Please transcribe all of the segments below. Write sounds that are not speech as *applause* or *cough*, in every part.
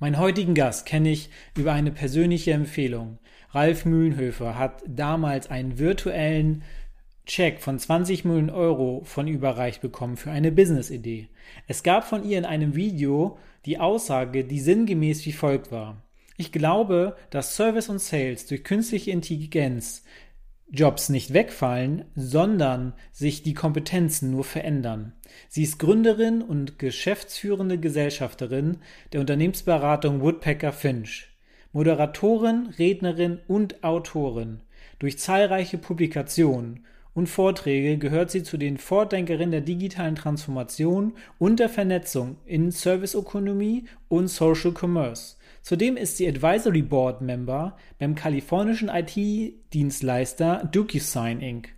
Meinen heutigen Gast kenne ich über eine persönliche Empfehlung. Ralf Mühlenhöfer hat damals einen virtuellen Check von 20 Millionen Euro von überreicht bekommen für eine Business-Idee. Es gab von ihr in einem Video die Aussage, die sinngemäß wie folgt war. Ich glaube, dass Service und Sales durch künstliche Intelligenz Jobs nicht wegfallen, sondern sich die Kompetenzen nur verändern. Sie ist Gründerin und geschäftsführende Gesellschafterin der Unternehmensberatung Woodpecker Finch, Moderatorin, Rednerin und Autorin. Durch zahlreiche Publikationen und Vorträge gehört sie zu den Vordenkerinnen der digitalen Transformation und der Vernetzung in Serviceökonomie und Social Commerce. Zudem ist sie Advisory Board Member beim kalifornischen IT-Dienstleister DocuSign Inc.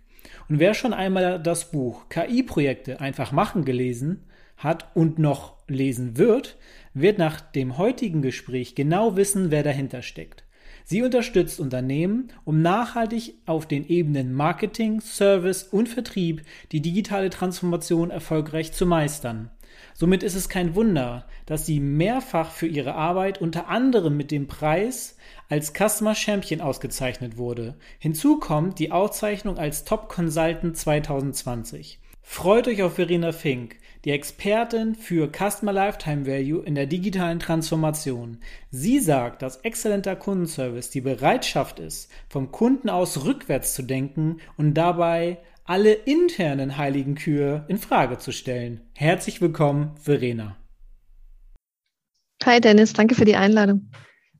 Und wer schon einmal das Buch KI-Projekte einfach machen gelesen hat und noch lesen wird, wird nach dem heutigen Gespräch genau wissen, wer dahinter steckt. Sie unterstützt Unternehmen, um nachhaltig auf den Ebenen Marketing, Service und Vertrieb die digitale Transformation erfolgreich zu meistern. Somit ist es kein Wunder, dass sie mehrfach für ihre Arbeit unter anderem mit dem Preis als Customer Champion ausgezeichnet wurde. Hinzu kommt die Auszeichnung als Top Consultant 2020. Freut euch auf Verena Fink, die Expertin für Customer Lifetime Value in der digitalen Transformation. Sie sagt, dass exzellenter Kundenservice die Bereitschaft ist, vom Kunden aus rückwärts zu denken und dabei alle internen heiligen Kühe in Frage zu stellen. Herzlich willkommen, Verena. Hi Dennis, danke für die Einladung.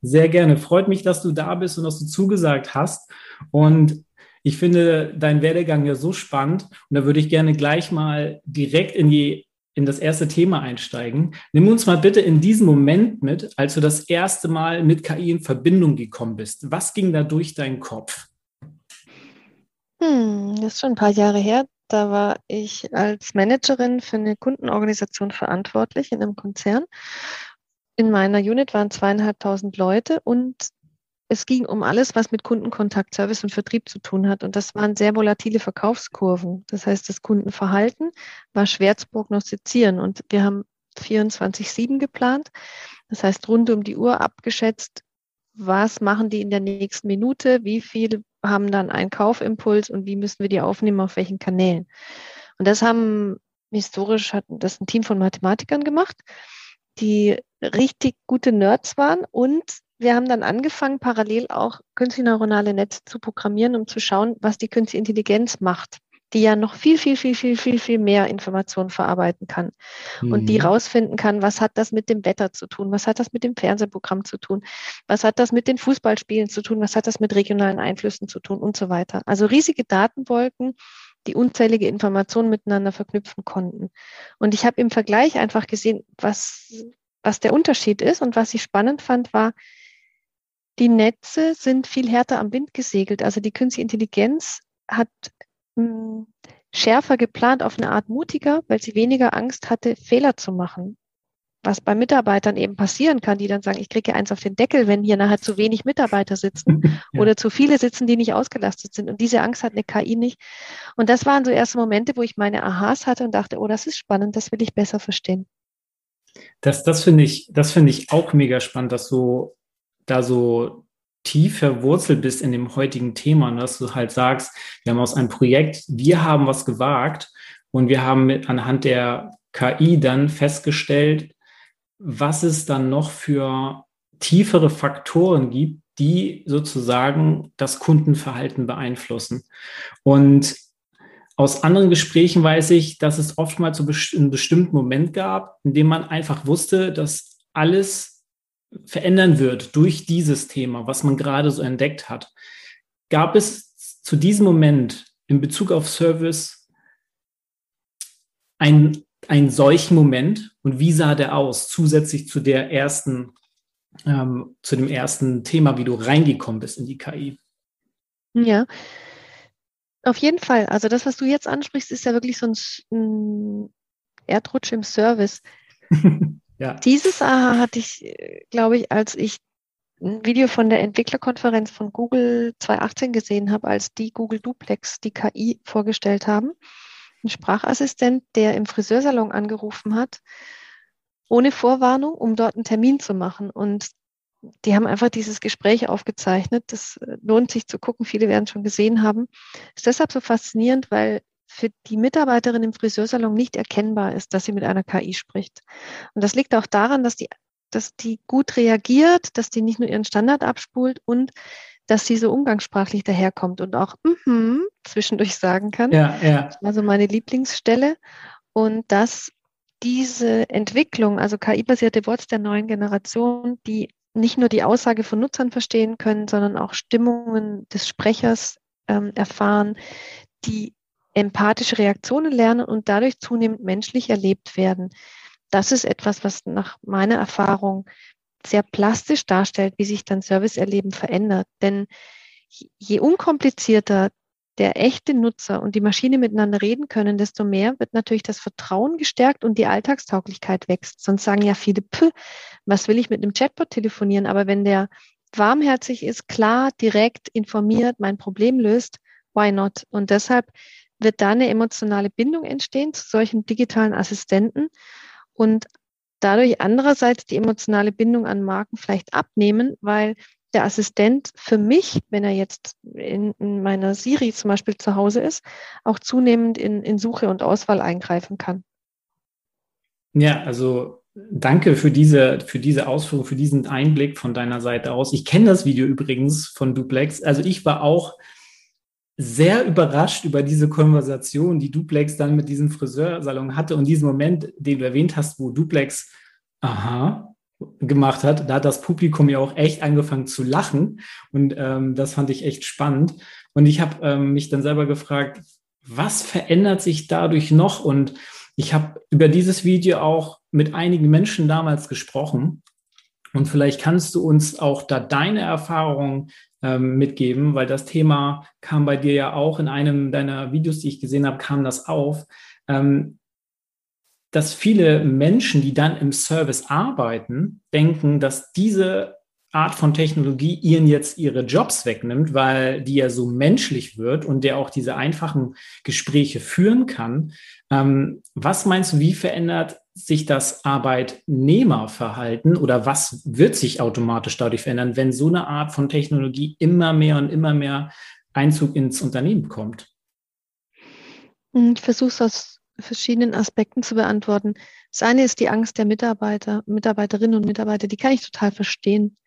Sehr gerne. Freut mich, dass du da bist und dass du zugesagt hast. Und ich finde deinen Werdegang ja so spannend. Und da würde ich gerne gleich mal direkt in die in das erste Thema einsteigen. Nimm uns mal bitte in diesen Moment mit, als du das erste Mal mit KI in Verbindung gekommen bist. Was ging da durch deinen Kopf? Hm, das ist schon ein paar Jahre her. Da war ich als Managerin für eine Kundenorganisation verantwortlich in einem Konzern. In meiner Unit waren zweieinhalbtausend Leute und es ging um alles, was mit Kundenkontakt, Service und Vertrieb zu tun hat. Und das waren sehr volatile Verkaufskurven. Das heißt, das Kundenverhalten war schwer zu prognostizieren. Und wir haben 24-7 geplant. Das heißt, rund um die Uhr abgeschätzt, was machen die in der nächsten Minute, wie viel haben dann einen Kaufimpuls und wie müssen wir die aufnehmen, auf welchen Kanälen. Und das haben historisch hat das ein Team von Mathematikern gemacht, die richtig gute Nerds waren und wir haben dann angefangen, parallel auch künstliche neuronale Netze zu programmieren, um zu schauen, was die künstliche Intelligenz macht, die ja noch viel, viel, viel, viel, viel, viel mehr Informationen verarbeiten kann mhm. und die mhm. rausfinden kann, was hat das mit dem Wetter zu tun, was hat das mit dem Fernsehprogramm zu tun, was hat das mit den Fußballspielen zu tun, was hat das mit regionalen Einflüssen zu tun und so weiter. Also riesige Datenwolken, die unzählige Informationen miteinander verknüpfen konnten. Und ich habe im Vergleich einfach gesehen, was, was der Unterschied ist und was ich spannend fand, war, die Netze sind viel härter am Wind gesegelt. Also die künstliche Intelligenz hat mh, hm, schärfer geplant, auf eine Art mutiger, weil sie weniger Angst hatte, Fehler zu machen. Was bei Mitarbeitern eben passieren kann, die dann sagen, ich kriege eins auf den Deckel, wenn hier nachher zu wenig Mitarbeiter sitzen *laughs* ja. oder zu viele sitzen, die nicht ausgelastet sind. Und diese Angst hat eine KI nicht. Und das waren so erste Momente, wo ich meine Aha's hatte und dachte, oh, das ist spannend, das will ich besser verstehen. Das, das finde ich, das finde ich auch mega spannend, dass du da so tief verwurzelt bist in dem heutigen Thema und dass du halt sagst, wir haben aus einem Projekt, wir haben was gewagt und wir haben mit, anhand der KI dann festgestellt, was es dann noch für tiefere Faktoren gibt, die sozusagen das Kundenverhalten beeinflussen. Und aus anderen Gesprächen weiß ich, dass es oftmals so einen bestimmten Moment gab, in dem man einfach wusste, dass alles verändern wird durch dieses Thema, was man gerade so entdeckt hat. Gab es zu diesem Moment in Bezug auf Service einen, einen solchen Moment und wie sah der aus, zusätzlich zu der ersten ähm, zu dem ersten Thema, wie du reingekommen bist in die KI. Ja, auf jeden Fall. Also das, was du jetzt ansprichst, ist ja wirklich so ein, ein Erdrutsch im Service. *laughs* ja. Dieses Aha hatte ich, glaube ich, als ich ein Video von der Entwicklerkonferenz von Google 2018 gesehen habe, als die Google Duplex die KI vorgestellt haben. Ein Sprachassistent, der im Friseursalon angerufen hat, ohne Vorwarnung, um dort einen Termin zu machen. Und die haben einfach dieses Gespräch aufgezeichnet. Das äh, lohnt sich zu gucken. Viele werden es schon gesehen haben. Ist deshalb so faszinierend, weil für die Mitarbeiterin im Friseursalon nicht erkennbar ist, dass sie mit einer KI spricht. Und das liegt auch daran, dass die, dass die gut reagiert, dass die nicht nur ihren Standard abspult und dass sie so umgangssprachlich daherkommt und auch mm -hmm zwischendurch sagen kann. Ja, ja. Das war so meine Lieblingsstelle. Und dass diese Entwicklung, also KI-basierte Bots der neuen Generation, die nicht nur die Aussage von Nutzern verstehen können, sondern auch Stimmungen des Sprechers ähm, erfahren, die empathische Reaktionen lernen und dadurch zunehmend menschlich erlebt werden. Das ist etwas, was nach meiner Erfahrung sehr plastisch darstellt, wie sich dann Serviceerleben verändert. Denn je unkomplizierter der echte Nutzer und die Maschine miteinander reden können, desto mehr wird natürlich das Vertrauen gestärkt und die Alltagstauglichkeit wächst. Sonst sagen ja viele, was will ich mit einem Chatbot telefonieren? Aber wenn der warmherzig ist, klar, direkt informiert, mein Problem löst, why not? Und deshalb wird da eine emotionale Bindung entstehen zu solchen digitalen Assistenten und dadurch andererseits die emotionale Bindung an Marken vielleicht abnehmen, weil der Assistent für mich, wenn er jetzt in, in, meiner Siri zum Beispiel zu Hause ist, auch zunehmend in, in Suche und Auswahl eingreifen kann. Ja, also danke für diese, für diese Ausführung, für diesen Einblick von deiner Seite aus. Ich kenne das Video übrigens von Duplex. Also ich war auch sehr überrascht über diese Konversation, die Duplex dann mit diesem Friseursalon hatte und diesen Moment, den du erwähnt hast, wo Duplex, aha, gemacht hat, da hat das Publikum ja auch echt angefangen zu lachen und ähm, das fand ich echt spannend. Und ich habe ähm, mich dann selber gefragt, was verändert sich dadurch noch? Und ich habe über dieses Video auch mit einigen Menschen damals gesprochen. Und vielleicht kannst du uns auch da deine Erfahrungen ähm, mitgeben, weil das Thema kam bei dir ja auch in einem deiner Videos, die ich gesehen habe, kam das auf. Ähm, dass viele Menschen, die dann im Service arbeiten, denken, dass diese Art von Technologie ihnen jetzt ihre Jobs wegnimmt, weil die ja so menschlich wird und der auch diese einfachen Gespräche führen kann. Ähm, was meinst du, wie verändert sich das Arbeitnehmerverhalten oder was wird sich automatisch dadurch verändern, wenn so eine Art von Technologie immer mehr und immer mehr Einzug ins Unternehmen bekommt? Ich versuche es aus verschiedenen Aspekten zu beantworten. Das eine ist die Angst der Mitarbeiter, Mitarbeiterinnen und Mitarbeiter, die kann ich total verstehen.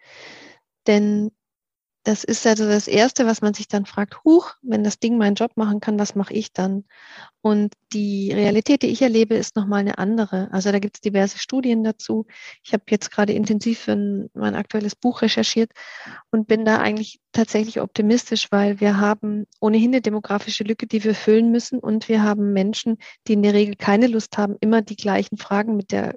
Denn das ist also das Erste, was man sich dann fragt, huch, wenn das Ding meinen Job machen kann, was mache ich dann? Und die Realität, die ich erlebe, ist nochmal eine andere. Also da gibt es diverse Studien dazu. Ich habe jetzt gerade intensiv für ein, mein aktuelles Buch recherchiert und bin da eigentlich tatsächlich optimistisch, weil wir haben ohnehin eine demografische Lücke, die wir füllen müssen und wir haben Menschen, die in der Regel keine Lust haben, immer die gleichen Fragen mit der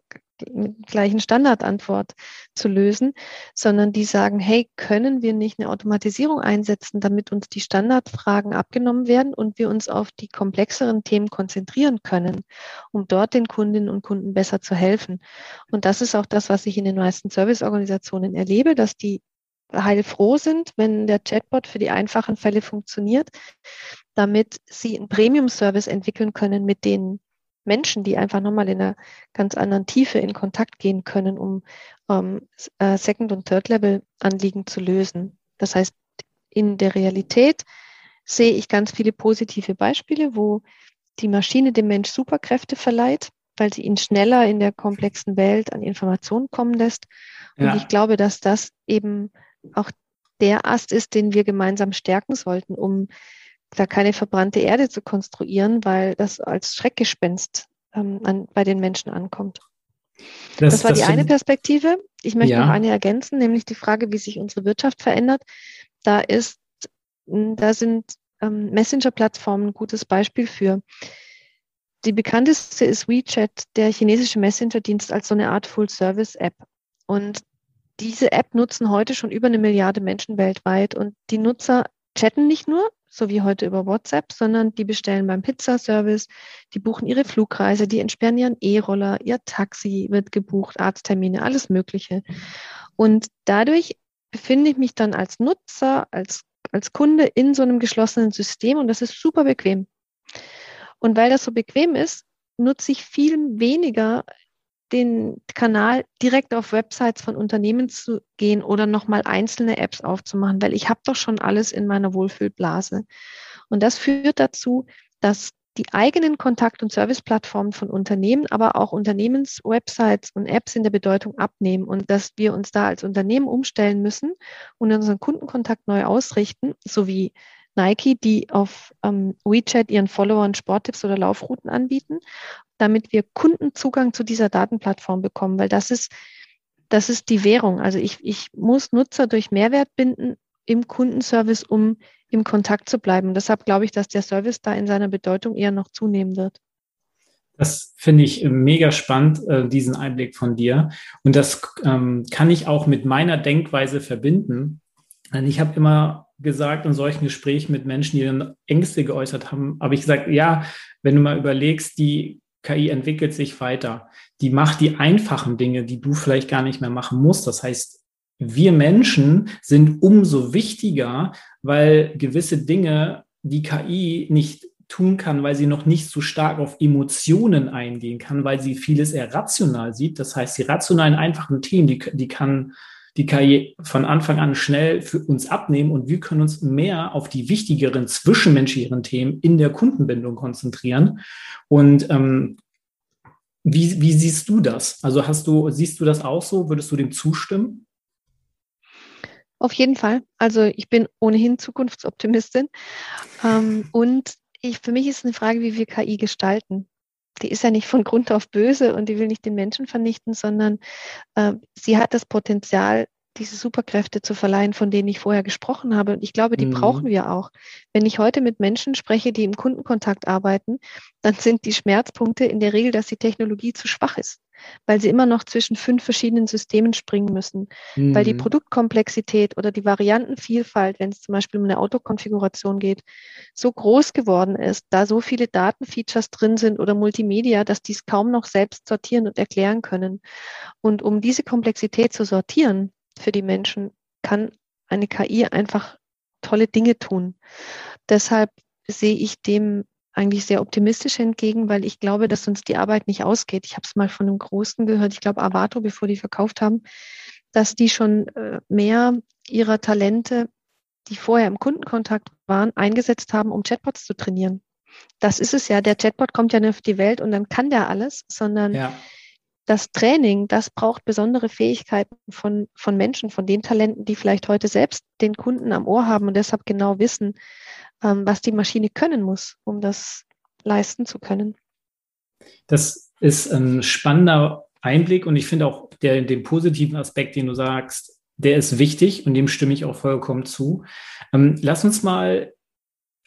mit gleichen Standardantwort zu lösen, sondern die sagen, hey, können wir nicht eine Automatisierung einsetzen, damit uns die Standardfragen abgenommen werden und wir uns auf die komplexeren Themen konzentrieren können, um dort den Kundinnen und Kunden besser zu helfen. Und das ist auch das, was ich in den meisten Serviceorganisationen erlebe, dass die heilfroh sind, wenn der Chatbot für die einfachen Fälle funktioniert, damit sie einen Premium-Service entwickeln können, mit denen Menschen, die einfach nochmal in einer ganz anderen Tiefe in Kontakt gehen können, um ähm, äh, Second- und Third-Level-Anliegen zu lösen. Das heißt, in der Realität sehe ich ganz viele positive Beispiele, wo die Maschine dem Mensch Superkräfte verleiht, weil sie ihn schneller in der komplexen Welt an Informationen kommen lässt. Und ja. ich glaube, dass das eben auch der Ast ist, den wir gemeinsam stärken sollten, um da keine verbrannte Erde zu konstruieren, weil das als Schreckgespenst ähm, an, bei den Menschen ankommt. Das, das war das die eine Perspektive. Ich möchte ja. noch eine ergänzen, nämlich die Frage, wie sich unsere Wirtschaft verändert. Da ist, da sind ähm, Messenger-Plattformen ein gutes Beispiel für. Die bekannteste ist WeChat, der chinesische Messenger-Dienst als so eine Art Full-Service-App. Und diese App nutzen heute schon über eine Milliarde Menschen weltweit und die Nutzer chatten nicht nur, so wie heute über WhatsApp, sondern die bestellen beim Pizzaservice, die buchen ihre Flugreise, die entsperren ihren E-Roller, ihr Taxi wird gebucht, Arzttermine, alles Mögliche. Und dadurch befinde ich mich dann als Nutzer, als, als Kunde in so einem geschlossenen System und das ist super bequem. Und weil das so bequem ist, nutze ich viel weniger den Kanal direkt auf Websites von Unternehmen zu gehen oder nochmal einzelne Apps aufzumachen, weil ich habe doch schon alles in meiner Wohlfühlblase. Und das führt dazu, dass die eigenen Kontakt- und Serviceplattformen von Unternehmen, aber auch Unternehmenswebsites und Apps in der Bedeutung abnehmen und dass wir uns da als Unternehmen umstellen müssen und unseren Kundenkontakt neu ausrichten, sowie Nike, die auf ähm, WeChat ihren Followern Sporttipps oder Laufrouten anbieten, damit wir Kundenzugang zu dieser Datenplattform bekommen, weil das ist, das ist die Währung. Also ich, ich muss Nutzer durch Mehrwert binden im Kundenservice, um im Kontakt zu bleiben. Und deshalb glaube ich, dass der Service da in seiner Bedeutung eher noch zunehmen wird. Das finde ich mega spannend, äh, diesen Einblick von dir. Und das ähm, kann ich auch mit meiner Denkweise verbinden. Ich habe immer gesagt in solchen Gesprächen mit Menschen, die dann Ängste geäußert haben, habe ich gesagt, ja, wenn du mal überlegst, die KI entwickelt sich weiter. Die macht die einfachen Dinge, die du vielleicht gar nicht mehr machen musst. Das heißt, wir Menschen sind umso wichtiger, weil gewisse Dinge die KI nicht tun kann, weil sie noch nicht so stark auf Emotionen eingehen kann, weil sie vieles eher rational sieht. Das heißt, die rationalen, einfachen Themen, die, die kann die KI von Anfang an schnell für uns abnehmen und wir können uns mehr auf die wichtigeren zwischenmenschlichen Themen in der Kundenbindung konzentrieren. Und ähm, wie, wie siehst du das? Also hast du, siehst du das auch so? Würdest du dem zustimmen? Auf jeden Fall. Also ich bin ohnehin Zukunftsoptimistin. Ähm, und ich, für mich ist eine Frage, wie wir KI gestalten die ist ja nicht von Grund auf böse und die will nicht den Menschen vernichten, sondern äh, sie hat das Potenzial, diese Superkräfte zu verleihen, von denen ich vorher gesprochen habe. Und ich glaube, die mhm. brauchen wir auch. Wenn ich heute mit Menschen spreche, die im Kundenkontakt arbeiten, dann sind die Schmerzpunkte in der Regel, dass die Technologie zu schwach ist weil sie immer noch zwischen fünf verschiedenen Systemen springen müssen, mhm. weil die mhm. Produktkomplexität oder die Variantenvielfalt, wenn es zum Beispiel um eine Autokonfiguration geht, so groß geworden ist, da so viele Datenfeatures drin sind oder Multimedia, dass die es kaum noch selbst sortieren und erklären können. Und um diese Komplexität zu sortieren für die Menschen, kann eine KI einfach tolle Dinge tun. Deshalb sehe ich dem eigentlich sehr optimistisch entgegen, weil ich glaube, dass uns die Arbeit nicht ausgeht. Ich habe es mal von einem Großen gehört, ich glaube Avato, bevor die verkauft haben, dass die schon äh, mehr ihrer Talente, die vorher im Kundenkontakt waren, eingesetzt haben, um Chatbots zu trainieren. Das ist es ja. Der Chatbot kommt ja nicht auf die Welt und dann kann der alles, sondern ja. Das Training, das braucht besondere Fähigkeiten von, von Menschen, von den Talenten, die vielleicht heute selbst den Kunden am Ohr haben und deshalb genau wissen, ähm, was die Maschine können muss, um das leisten zu können. Das ist ein spannender Einblick und ich finde auch der, den positiven Aspekt, den du sagst, der ist wichtig und dem stimme ich auch vollkommen zu. Ähm, lass uns mal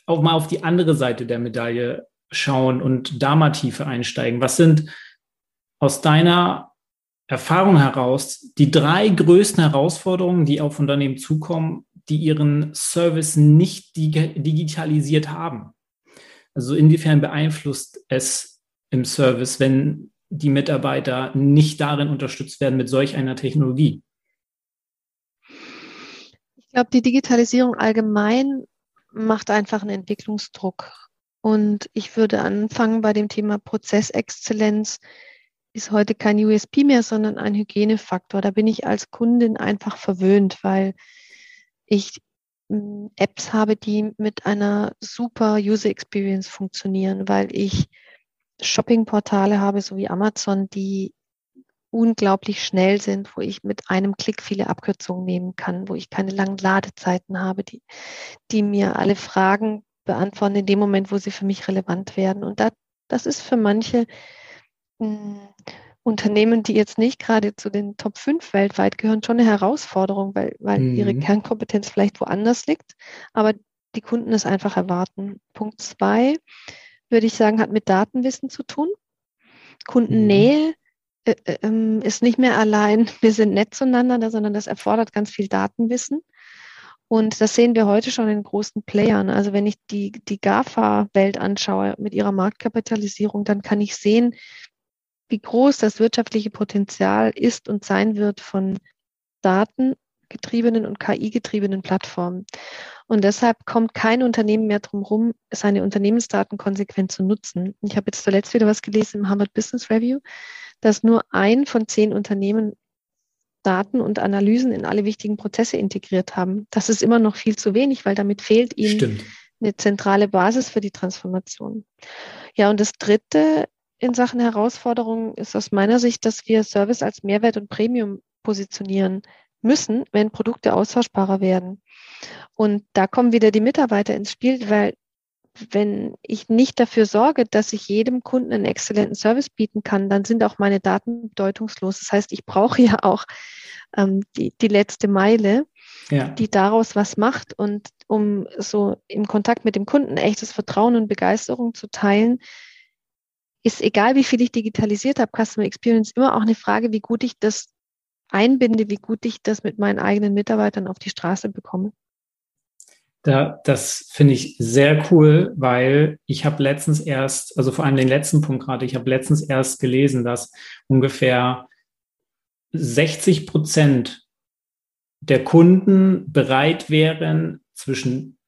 auch mal auf die andere Seite der Medaille schauen und da mal tiefer einsteigen. Was sind aus deiner Erfahrung heraus die drei größten Herausforderungen, die auf Unternehmen zukommen, die ihren Service nicht digitalisiert haben. Also inwiefern beeinflusst es im Service, wenn die Mitarbeiter nicht darin unterstützt werden mit solch einer Technologie? Ich glaube, die Digitalisierung allgemein macht einfach einen Entwicklungsdruck. Und ich würde anfangen bei dem Thema Prozessexzellenz ist heute kein USP mehr, sondern ein Hygienefaktor. Da bin ich als Kundin einfach verwöhnt, weil ich hm, Apps habe, die mit einer super User Experience funktionieren, weil ich Shoppingportale habe, so wie Amazon, die unglaublich schnell sind, wo ich mit einem Klick viele Abkürzungen nehmen kann, wo ich keine langen Ladezeiten habe, die, die mir alle Fragen beantworten in dem Moment, wo sie für mich relevant werden. Und da, das ist für manche Unternehmen, die jetzt nicht gerade zu den Top 5 weltweit gehören, schon eine Herausforderung, weil, weil mhm. ihre Kernkompetenz vielleicht woanders liegt, aber die Kunden es einfach erwarten. Punkt zwei, würde ich sagen, hat mit Datenwissen zu tun. Kundennähe, mhm. äh, äh, ähm, ist nicht mehr allein, *laughs* wir sind nett zueinander, sondern das erfordert ganz viel Datenwissen. Und das sehen wir heute schon in großen Playern. Also wenn ich die, die GAFA-Welt anschaue mit ihrer Marktkapitalisierung, dann kann ich sehen, wie groß das wirtschaftliche Potenzial ist und sein wird von datengetriebenen und KI-getriebenen Plattformen. Und deshalb kommt kein Unternehmen mehr drum herum, seine Unternehmensdaten konsequent zu nutzen. Ich habe jetzt zuletzt wieder was gelesen im Harvard Business Review, dass nur ein von zehn Unternehmen Daten und Analysen in alle wichtigen Prozesse integriert haben. Das ist immer noch viel zu wenig, weil damit fehlt ihnen Stimmt. eine zentrale Basis für die Transformation. Ja, und das Dritte in Sachen Herausforderungen ist aus meiner Sicht, dass wir Service als Mehrwert und Premium positionieren müssen, wenn Produkte austauschbarer werden. Und da kommen wieder die Mitarbeiter ins Spiel, weil wenn ich nicht dafür sorge, dass ich jedem Kunden einen exzellenten Service bieten kann, dann sind auch meine Daten bedeutungslos. Das heißt, ich brauche ja auch ähm, die, die letzte Meile, ja. die daraus was macht. Und um so im Kontakt mit dem Kunden echtes Vertrauen und Begeisterung zu teilen, ist egal, wie viel ich digitalisiert habe, Customer Experience immer auch eine Frage, wie gut ich das einbinde, wie gut ich das mit meinen eigenen Mitarbeitern auf die Straße bekomme. Da, das finde ich sehr cool, weil ich habe letztens erst, also vor allem den letzten Punkt gerade, ich habe letztens erst gelesen, dass ungefähr 60 Prozent der Kunden bereit wären, zwischen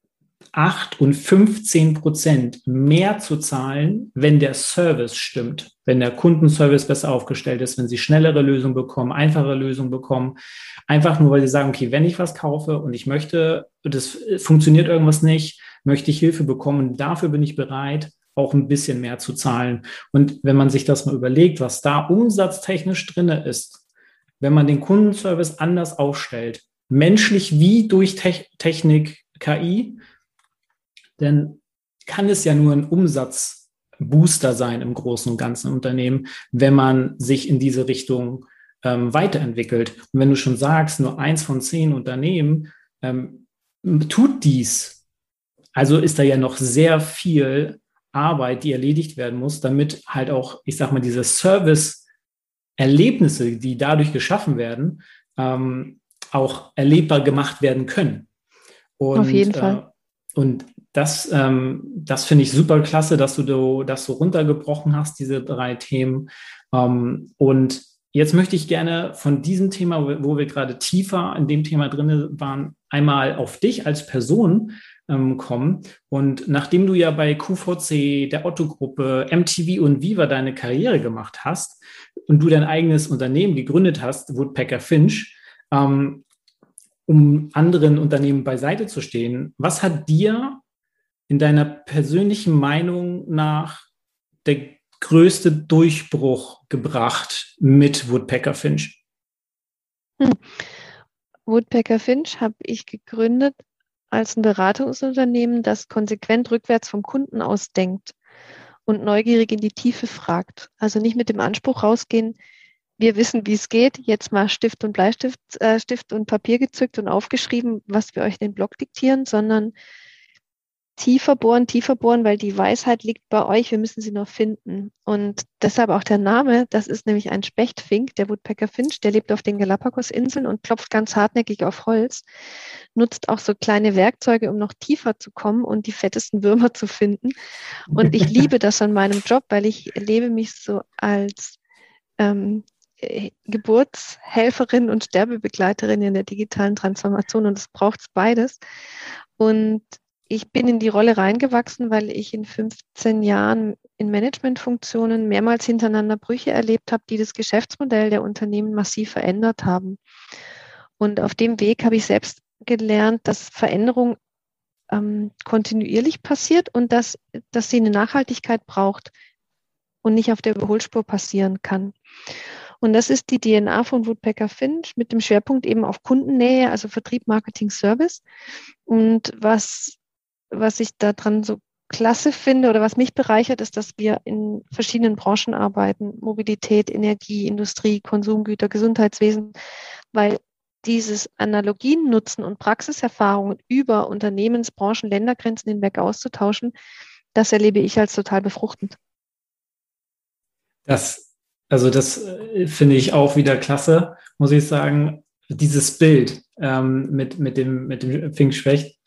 8 und 15 Prozent mehr zu zahlen, wenn der Service stimmt, wenn der Kundenservice besser aufgestellt ist, wenn sie schnellere Lösungen bekommen, einfache Lösungen bekommen. Einfach nur, weil sie sagen, okay, wenn ich was kaufe und ich möchte, das funktioniert irgendwas nicht, möchte ich Hilfe bekommen, dafür bin ich bereit, auch ein bisschen mehr zu zahlen. Und wenn man sich das mal überlegt, was da umsatztechnisch drinne ist, wenn man den Kundenservice anders aufstellt, menschlich wie durch Te Technik, KI, dann kann es ja nur ein Umsatzbooster sein im großen und ganzen Unternehmen, wenn man sich in diese Richtung ähm, weiterentwickelt. Und wenn du schon sagst, nur eins von zehn Unternehmen ähm, tut dies, also ist da ja noch sehr viel Arbeit, die erledigt werden muss, damit halt auch, ich sag mal, diese Service-Erlebnisse, die dadurch geschaffen werden, ähm, auch erlebbar gemacht werden können. Und, Auf jeden Fall. Und das, ähm, das finde ich super klasse, dass du das so runtergebrochen hast, diese drei Themen. Ähm, und jetzt möchte ich gerne von diesem Thema, wo wir gerade tiefer in dem Thema drin waren, einmal auf dich als Person ähm, kommen. Und nachdem du ja bei QVC, der Otto-Gruppe, MTV und Viva deine Karriere gemacht hast und du dein eigenes Unternehmen gegründet hast, Woodpecker Finch, ähm, um anderen Unternehmen beiseite zu stehen, was hat dir in deiner persönlichen Meinung nach der größte Durchbruch gebracht mit Woodpecker Finch? Hm. Woodpecker Finch habe ich gegründet als ein Beratungsunternehmen, das konsequent rückwärts vom Kunden aus denkt und neugierig in die Tiefe fragt. Also nicht mit dem Anspruch rausgehen, wir wissen, wie es geht, jetzt mal Stift und Bleistift, äh, Stift und Papier gezückt und aufgeschrieben, was wir euch in den Blog diktieren, sondern tiefer bohren, tiefer bohren, weil die Weisheit liegt bei euch, wir müssen sie nur finden. Und deshalb auch der Name, das ist nämlich ein Spechtfink, der Woodpecker Finch, der lebt auf den Galapagos-Inseln und klopft ganz hartnäckig auf Holz, nutzt auch so kleine Werkzeuge, um noch tiefer zu kommen und die fettesten Würmer zu finden. Und ich *laughs* liebe das an meinem Job, weil ich erlebe mich so als ähm, äh, Geburtshelferin und Sterbebegleiterin in der digitalen Transformation und es braucht beides. Und ich bin in die Rolle reingewachsen, weil ich in 15 Jahren in Managementfunktionen mehrmals hintereinander Brüche erlebt habe, die das Geschäftsmodell der Unternehmen massiv verändert haben. Und auf dem Weg habe ich selbst gelernt, dass Veränderung ähm, kontinuierlich passiert und dass, dass sie eine Nachhaltigkeit braucht und nicht auf der Überholspur passieren kann. Und das ist die DNA von Woodpecker Finch mit dem Schwerpunkt eben auf Kundennähe, also Vertrieb, Marketing, Service. Und was was ich daran so klasse finde oder was mich bereichert, ist, dass wir in verschiedenen Branchen arbeiten. Mobilität, Energie, Industrie, Konsumgüter, Gesundheitswesen, weil dieses Analogien nutzen und Praxiserfahrungen über Unternehmens-, Branchen-, Ländergrenzen hinweg auszutauschen, das erlebe ich als total befruchtend. Das Also das äh, finde ich auch wieder klasse, muss ich sagen. Dieses Bild ähm, mit, mit dem, mit dem Pfingstschwächt,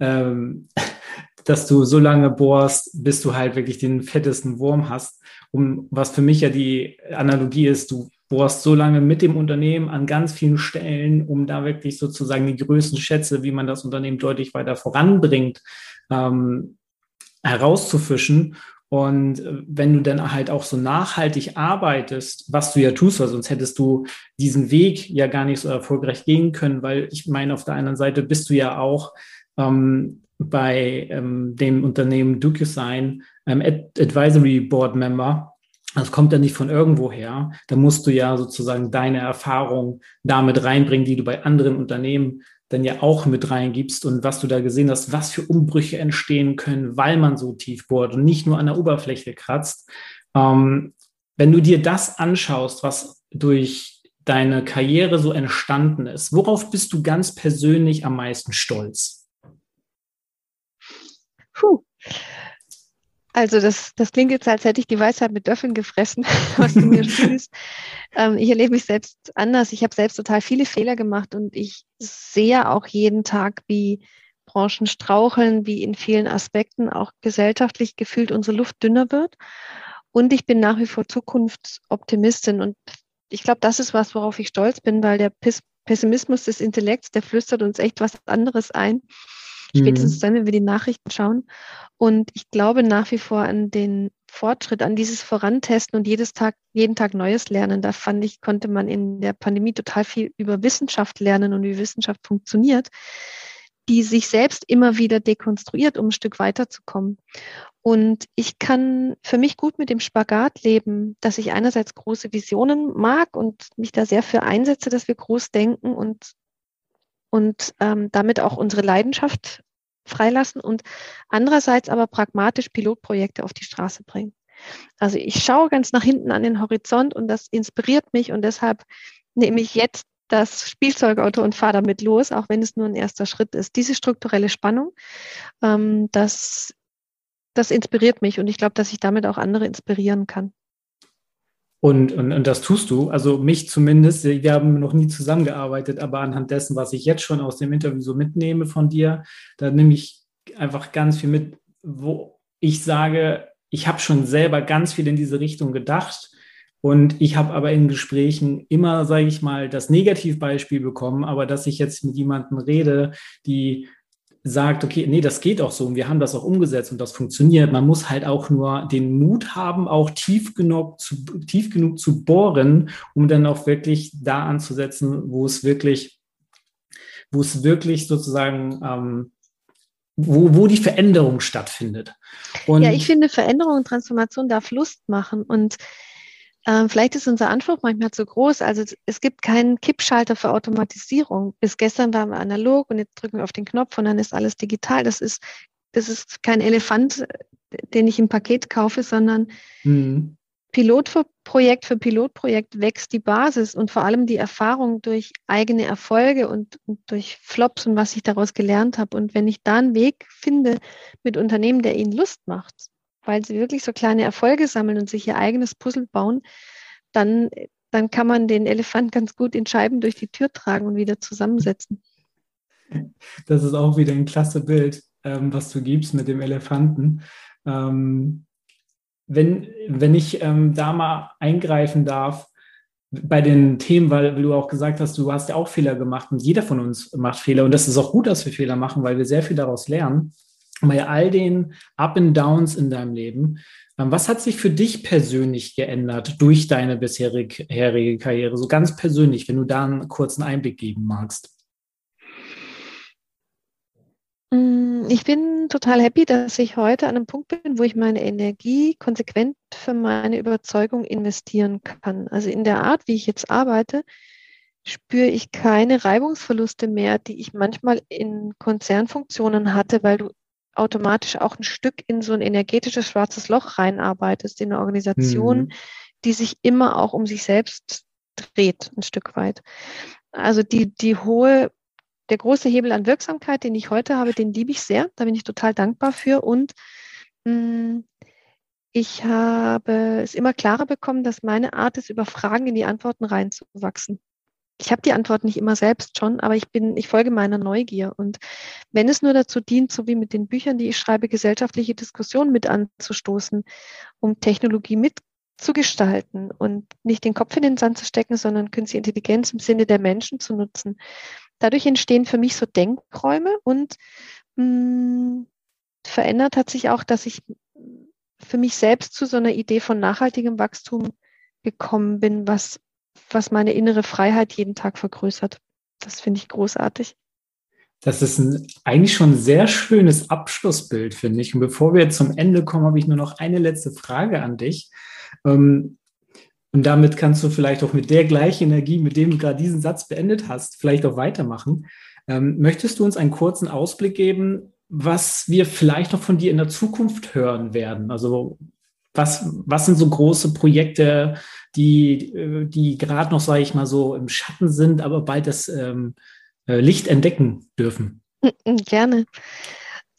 ähm, *laughs* dass du so lange bohrst, bis du halt wirklich den fettesten Wurm hast. Um, was für mich ja die Analogie ist, du bohrst so lange mit dem Unternehmen an ganz vielen Stellen, um da wirklich sozusagen die größten Schätze, wie man das Unternehmen deutlich weiter voranbringt, ähm, herauszufischen. Und äh, wenn du dann halt auch so nachhaltig arbeitest, was du ja tust, weil sonst hättest du diesen Weg ja gar nicht so erfolgreich gehen können, weil ich meine, auf der anderen Seite bist du ja auch ähm, bei ähm, dem Unternehmen DocuSign ähm, Advisory Board Member das kommt ja nicht von irgendwo her. Da musst du ja sozusagen deine Erfahrung damit reinbringen, die du bei anderen Unternehmen dann ja auch mit reingibst und was du da gesehen hast, was für Umbrüche entstehen können, weil man so tief bohrt und nicht nur an der Oberfläche kratzt. Ähm, wenn du dir das anschaust, was durch deine Karriere so entstanden ist, worauf bist du ganz persönlich am meisten stolz? Puh. Also das, das klingt jetzt, als hätte ich die Weisheit mit Löffeln gefressen, *laughs* was du mir *laughs* spielst. Ähm, ich erlebe mich selbst anders. Ich habe selbst total viele Fehler gemacht und ich sehe auch jeden Tag, wie Branchen straucheln, wie in vielen Aspekten auch gesellschaftlich gefühlt unsere Luft dünner wird. Und ich bin nach wie vor Zukunftsoptimistin. Und ich glaube, das ist was, worauf ich stolz bin, weil der Pessimismus des Intellekts, der flüstert uns echt was anderes ein. Spätestens mhm. dann, wenn wir die Nachrichten schauen. Und ich glaube nach wie vor an den Fortschritt, an dieses Vorantesten und jedes Tag, jeden Tag Neues lernen. Da fand ich, konnte man in der Pandemie total viel über Wissenschaft lernen und wie Wissenschaft funktioniert, die sich selbst immer wieder dekonstruiert, um ein Stück weiterzukommen. Und ich kann für mich gut mit dem Spagat leben, dass ich einerseits große Visionen mag und mich da sehr für einsetze, dass wir groß denken und und ähm, damit auch unsere Leidenschaft freilassen und andererseits aber pragmatisch Pilotprojekte auf die Straße bringen. Also ich schaue ganz nach hinten an den Horizont und das inspiriert mich und deshalb nehme ich jetzt das Spielzeugauto und fahre damit los, auch wenn es nur ein erster Schritt ist. Diese strukturelle Spannung, ähm, das, das inspiriert mich und ich glaube, dass ich damit auch andere inspirieren kann. Und, und, und das tust du, also mich zumindest. Wir haben noch nie zusammengearbeitet, aber anhand dessen, was ich jetzt schon aus dem Interview so mitnehme von dir, da nehme ich einfach ganz viel mit, wo ich sage, ich habe schon selber ganz viel in diese Richtung gedacht. Und ich habe aber in Gesprächen immer, sage ich mal, das Negativbeispiel bekommen, aber dass ich jetzt mit jemandem rede, die sagt, okay, nee, das geht auch so und wir haben das auch umgesetzt und das funktioniert. Man muss halt auch nur den Mut haben, auch tief genug zu, tief genug zu bohren, um dann auch wirklich da anzusetzen, wo es wirklich, wo es wirklich sozusagen, ähm, wo, wo die Veränderung stattfindet. Und ja, ich finde, Veränderung und Transformation darf Lust machen und ähm, vielleicht ist unser Anspruch manchmal zu groß. Also es gibt keinen Kippschalter für Automatisierung. Bis gestern waren wir analog und jetzt drücken wir auf den Knopf und dann ist alles digital. Das ist, das ist kein Elefant, den ich im Paket kaufe, sondern mhm. Pilotprojekt für Pilotprojekt wächst die Basis und vor allem die Erfahrung durch eigene Erfolge und, und, durch Flops und was ich daraus gelernt habe. Und wenn ich da einen Weg finde mit Unternehmen, der ihnen Lust macht, weil sie wirklich so kleine Erfolge sammeln und sich ihr eigenes Puzzle bauen, dann, dann kann man den Elefant ganz gut in Scheiben durch die Tür tragen und wieder zusammensetzen. Das ist auch wieder ein klasse Bild, ähm, was du gibst mit dem Elefanten. Ähm, wenn, wenn ich ähm, da mal eingreifen darf, bei den Themen, weil, weil, du auch gesagt hast, du hast ja auch Fehler gemacht und jeder von uns macht Fehler und das ist auch gut, dass wir Fehler machen, weil wir sehr viel daraus lernen bei all den Up and Downs in deinem Leben, ähm, was hat sich für dich persönlich geändert durch deine bisherige Karriere? So ganz persönlich, wenn du da einen kurzen Einblick geben magst. Mm, ich bin total happy, dass ich heute an einem Punkt bin, wo ich meine Energie konsequent für meine Überzeugung investieren kann. Also in der Art, wie ich jetzt arbeite, spüre ich keine Reibungsverluste mehr, die ich manchmal in Konzernfunktionen hatte, weil du automatisch auch ein Stück in so ein energetisches schwarzes Loch reinarbeitest, in eine Organisation, mhm. die sich immer auch um sich selbst dreht, ein Stück weit. Also die, die hohe, der große Hebel an Wirksamkeit, den ich heute habe, den liebe ich sehr. Da bin ich total dankbar für. Und mh, mm, ich habe es immer klarer bekommen, dass meine Art ist, über Fragen in die Antworten reinzuwachsen. Ich habe die Antwort nicht immer selbst schon, aber ich bin, ich folge meiner Neugier. Und wenn es nur dazu dient, so wie mit den Büchern, die ich schreibe, gesellschaftliche Diskussionen mit anzustoßen, um Technologie mitzugestalten und nicht den Kopf in den Sand zu stecken, sondern künstliche Intelligenz im Sinne der Menschen zu nutzen. Dadurch entstehen für mich so Denkräume und mh, mm, verändert hat sich auch, dass ich für mich selbst zu so einer Idee von nachhaltigem Wachstum gekommen bin, was, was meine innere Freiheit jeden Tag vergrößert. Das finde ich großartig. Das ist ein, eigentlich schon ein sehr schönes Abschlussbild, finde ich. Und bevor wir zum Ende kommen, habe ich nur noch eine letzte Frage an dich. Ähm, und damit kannst du vielleicht auch mit der gleichen Energie, mit dem du gerade diesen Satz beendet hast, vielleicht auch weitermachen. Ähm, möchtest du uns einen kurzen Ausblick geben, was wir vielleicht noch von dir in der Zukunft hören werden? Also was, was sind so große Projekte, die, die gerade noch, sage ich mal, so im Schatten sind, aber bald das ähm, äh, Licht entdecken dürfen? Gerne.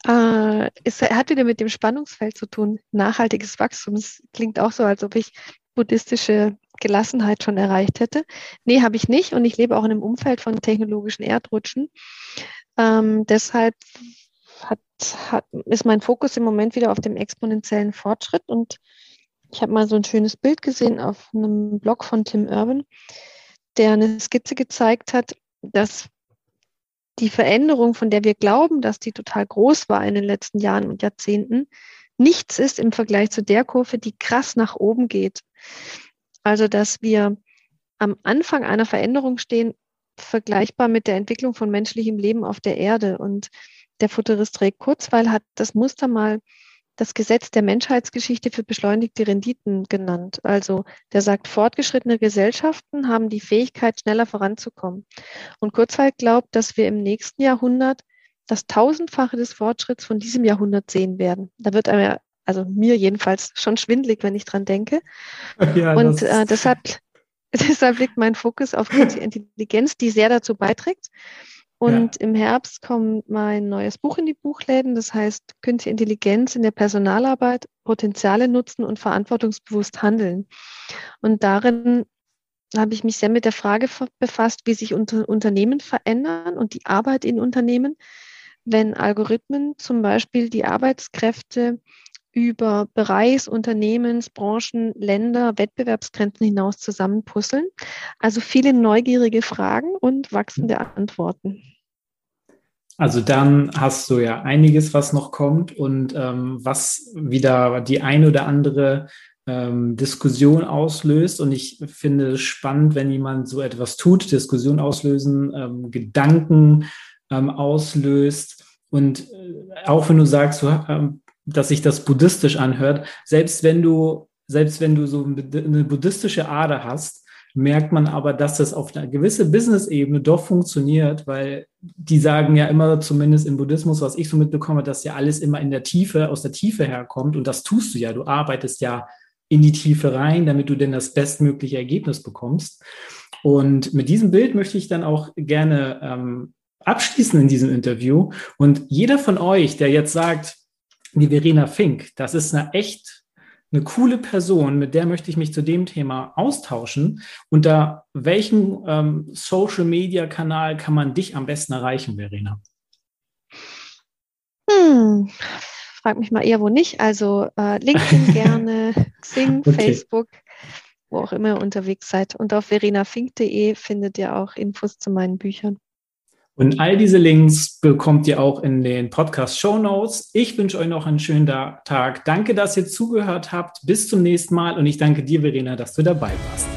Äh, es hat wieder mit dem Spannungsfeld zu tun. Nachhaltiges Wachstum. Es klingt auch so, als ob ich buddhistische Gelassenheit schon erreicht hätte. Nee, habe ich nicht. Und ich lebe auch in einem Umfeld von technologischen Erdrutschen. Ähm, deshalb hat, hat, ist mein Fokus im Moment wieder auf dem exponentiellen Fortschritt. Und ich habe mal so ein schönes Bild gesehen auf einem Blog von Tim Irwin, der eine Skizze gezeigt hat, dass die Veränderung, von der wir glauben, dass die total groß war in den letzten Jahren und Jahrzehnten, nichts ist im Vergleich zu der Kurve, die krass nach oben geht. Also, dass wir am Anfang einer Veränderung stehen, vergleichbar mit der Entwicklung von menschlichem Leben auf der Erde. Und der Futurist Ray Kurzweil hat das Muster mal das Gesetz der Menschheitsgeschichte für beschleunigte Renditen genannt. Also der sagt, fortgeschrittene Gesellschaften haben die Fähigkeit, schneller voranzukommen. Und Kurzweil glaubt, dass wir im nächsten Jahrhundert das Tausendfache des Fortschritts von diesem Jahrhundert sehen werden. Da wird einem, also mir jedenfalls schon schwindlig, wenn ich dran denke. *laughs* Ja, Und äh, deshalb, *laughs* deshalb liegt mein Fokus auf künstliche *laughs* Intelligenz, die sehr dazu beiträgt, und ja. im Herbst kommt mein neues Buch in die Buchläden, das heißt Künstliche Intelligenz in der Personalarbeit, Potenziale nutzen und verantwortungsbewusst handeln. Und darin habe ich mich sehr mit der Frage befasst, wie sich unter Unternehmen verändern und die Arbeit in Unternehmen, wenn Algorithmen zum Beispiel die Arbeitskräfte über Bereichs-, Unternehmens-, Branchen-, Länder-, Wettbewerbsgrenzen hinaus zusammenpuzzeln. Also viele neugierige Fragen und wachsende Antworten. Also dann hast du ja einiges, was noch kommt und ähm, was wieder die eine oder andere ähm, Diskussion auslöst. Und ich finde es spannend, wenn jemand so etwas tut, Diskussion auslösen, ähm, Gedanken ähm, auslöst. Und äh, auch wenn du sagst, du, ähm, dass sich das buddhistisch anhört, selbst wenn du, selbst wenn du so eine buddhistische Ader hast, merkt man aber, dass das auf einer gewissen Business-Ebene doch funktioniert, weil die sagen ja immer, zumindest im Buddhismus, was ich so mitbekomme, dass ja alles immer in der Tiefe, aus der Tiefe herkommt. Und das tust du ja. Du arbeitest ja in die Tiefe rein, damit du denn das bestmögliche Ergebnis bekommst. Und mit diesem Bild möchte ich dann auch gerne ähm, abschließen in diesem Interview. Und jeder von euch, der jetzt sagt, die Verena Fink, das ist eine echt eine coole Person, mit der möchte ich mich zu dem Thema austauschen. Unter welchem ähm, Social-Media-Kanal kann man dich am besten erreichen, Verena? Hm, frag mich mal eher wo nicht. Also äh, LinkedIn *laughs* gerne, Xing, okay. Facebook, wo auch immer ihr unterwegs seid. Und auf verenafink.de findet ihr auch Infos zu meinen Büchern. Und all diese Links bekommt ihr auch in den Podcast Show Notes. Ich wünsche euch noch einen schönen Tag. Danke, dass ihr zugehört habt. Bis zum nächsten Mal und ich danke dir, Verena, dass du dabei warst.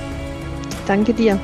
Danke dir.